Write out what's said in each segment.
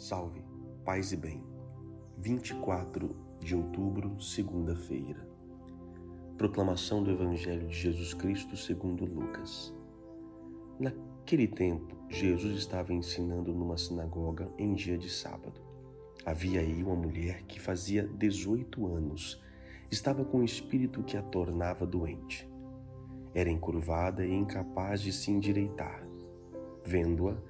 Salve, paz e bem. 24 de outubro, segunda-feira. Proclamação do Evangelho de Jesus Cristo segundo Lucas. Naquele tempo, Jesus estava ensinando numa sinagoga em dia de sábado. Havia aí uma mulher que fazia 18 anos. Estava com um espírito que a tornava doente. Era encurvada e incapaz de se endireitar. Vendo-a,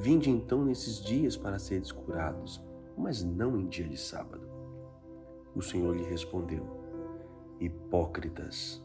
Vinde então nesses dias para seres curados, mas não em dia de sábado. O Senhor lhe respondeu: Hipócritas,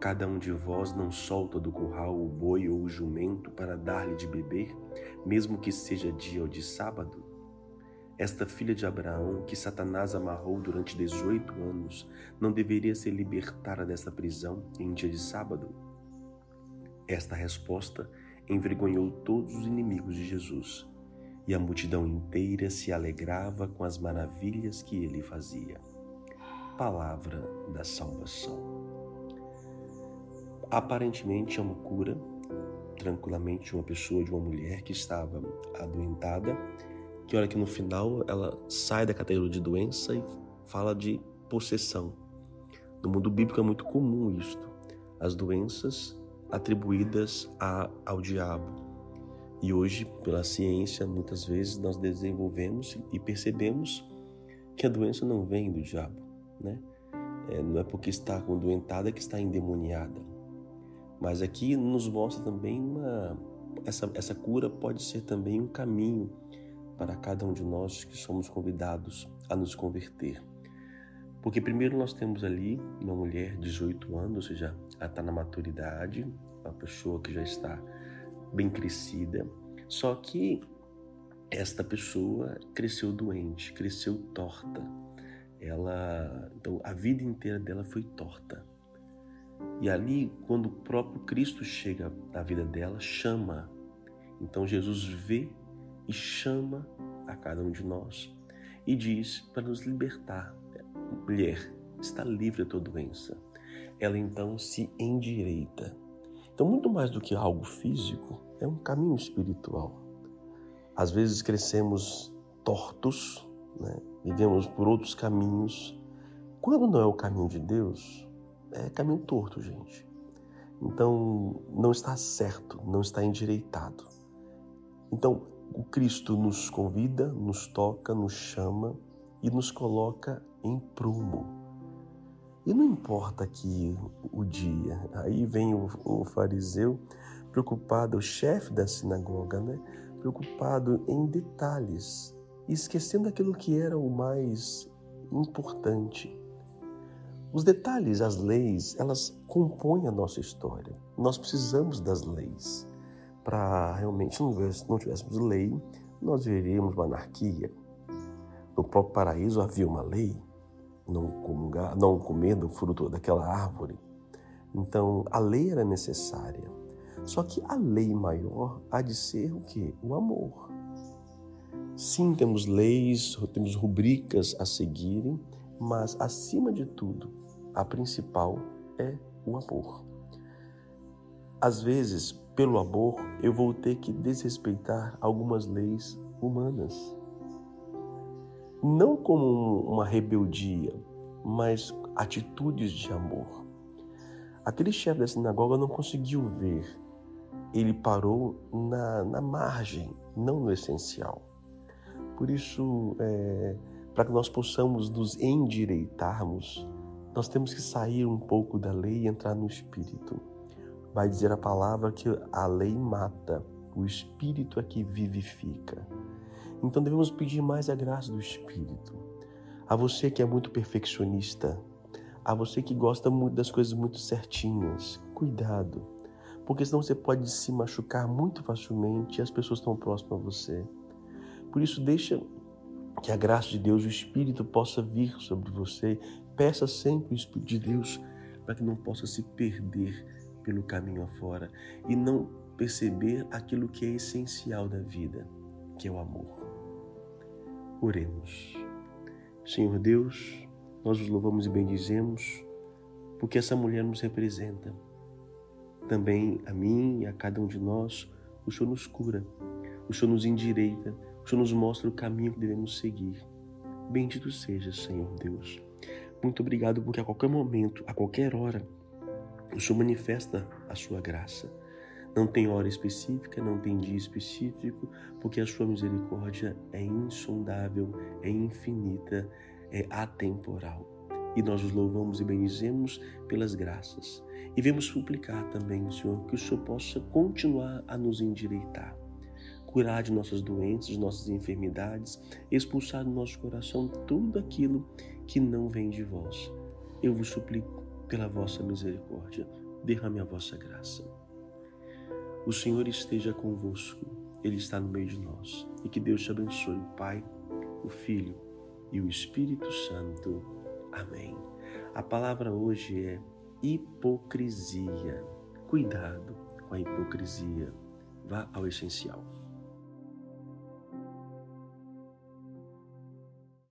cada um de vós não solta do curral o boi ou o jumento para dar-lhe de beber, mesmo que seja dia ou de sábado? Esta filha de Abraão, que Satanás amarrou durante dezoito anos, não deveria ser libertada dessa prisão em dia de sábado? Esta resposta envergonhou todos os inimigos de Jesus, e a multidão inteira se alegrava com as maravilhas que ele fazia. Palavra da salvação. Aparentemente é uma cura, tranquilamente, uma pessoa, de uma mulher que estava adoentada, que olha que no final ela sai da categoria de doença e fala de possessão. No mundo bíblico é muito comum isto. As doenças atribuídas a, ao diabo. E hoje, pela ciência, muitas vezes nós desenvolvemos e percebemos que a doença não vem do diabo, né? É, não é porque está doentada que está endemoniada. Mas aqui nos mostra também uma essa, essa cura pode ser também um caminho para cada um de nós que somos convidados a nos converter. Porque primeiro nós temos ali uma mulher de 18 anos, ou seja, ela está na maturidade, uma pessoa que já está bem crescida. Só que esta pessoa cresceu doente, cresceu torta. Ela, então a vida inteira dela foi torta. E ali, quando o próprio Cristo chega na vida dela, chama. Então Jesus vê e chama a cada um de nós e diz para nos libertar mulher, está livre da doença. Ela então se endireita. Então, muito mais do que algo físico, é um caminho espiritual. Às vezes crescemos tortos, né? vivemos por outros caminhos. Quando não é o caminho de Deus, é caminho torto, gente. Então, não está certo, não está endireitado. Então, o Cristo nos convida, nos toca, nos chama e nos coloca em prumo. E não importa aqui o dia, aí vem o, o fariseu preocupado, o chefe da sinagoga, né? preocupado em detalhes, esquecendo aquilo que era o mais importante. Os detalhes, as leis, elas compõem a nossa história. Nós precisamos das leis. Para realmente, se não tivéssemos lei, nós veríamos uma anarquia. No próprio paraíso havia uma lei, não, comungar, não comer do fruto daquela árvore. Então, a lei era necessária. Só que a lei maior há de ser o que? O amor. Sim, temos leis, temos rubricas a seguirem, mas acima de tudo, a principal é o amor. Às vezes, pelo amor, eu vou ter que desrespeitar algumas leis humanas não como uma rebeldia, mas atitudes de amor. Aquele chefe da sinagoga não conseguiu ver, ele parou na, na margem, não no essencial. Por isso, é, para que nós possamos nos endireitarmos, nós temos que sair um pouco da lei e entrar no espírito. Vai dizer a palavra que a lei mata, o espírito é que vivifica. Então devemos pedir mais a graça do Espírito. A você que é muito perfeccionista, a você que gosta muito das coisas muito certinhas, cuidado, porque senão você pode se machucar muito facilmente e as pessoas estão próximas a você. Por isso deixa Que a graça de Deus, o Espírito possa vir sobre você. Peça sempre o Espírito de Deus para que não possa se perder pelo caminho afora e não perceber aquilo que é essencial da vida, que é o amor. Oremos. Senhor Deus, nós os louvamos e bendizemos porque essa mulher nos representa. Também a mim e a cada um de nós, o Senhor nos cura, o Senhor nos endireita, o Senhor nos mostra o caminho que devemos seguir. Bendito seja, Senhor Deus. Muito obrigado porque a qualquer momento, a qualquer hora, o Senhor manifesta a sua graça. Não tem hora específica, não tem dia específico, porque a sua misericórdia é insondável, é infinita, é atemporal. E nós os louvamos e bendizemos pelas graças. E vemos suplicar também, Senhor, que o Senhor possa continuar a nos endireitar, curar de nossas doenças, nossas enfermidades, expulsar do nosso coração tudo aquilo que não vem de vós. Eu vos suplico pela vossa misericórdia, derrame a vossa graça. O Senhor esteja convosco, Ele está no meio de nós. E que Deus te abençoe, o Pai, o Filho e o Espírito Santo. Amém. A palavra hoje é hipocrisia. Cuidado com a hipocrisia. Vá ao essencial.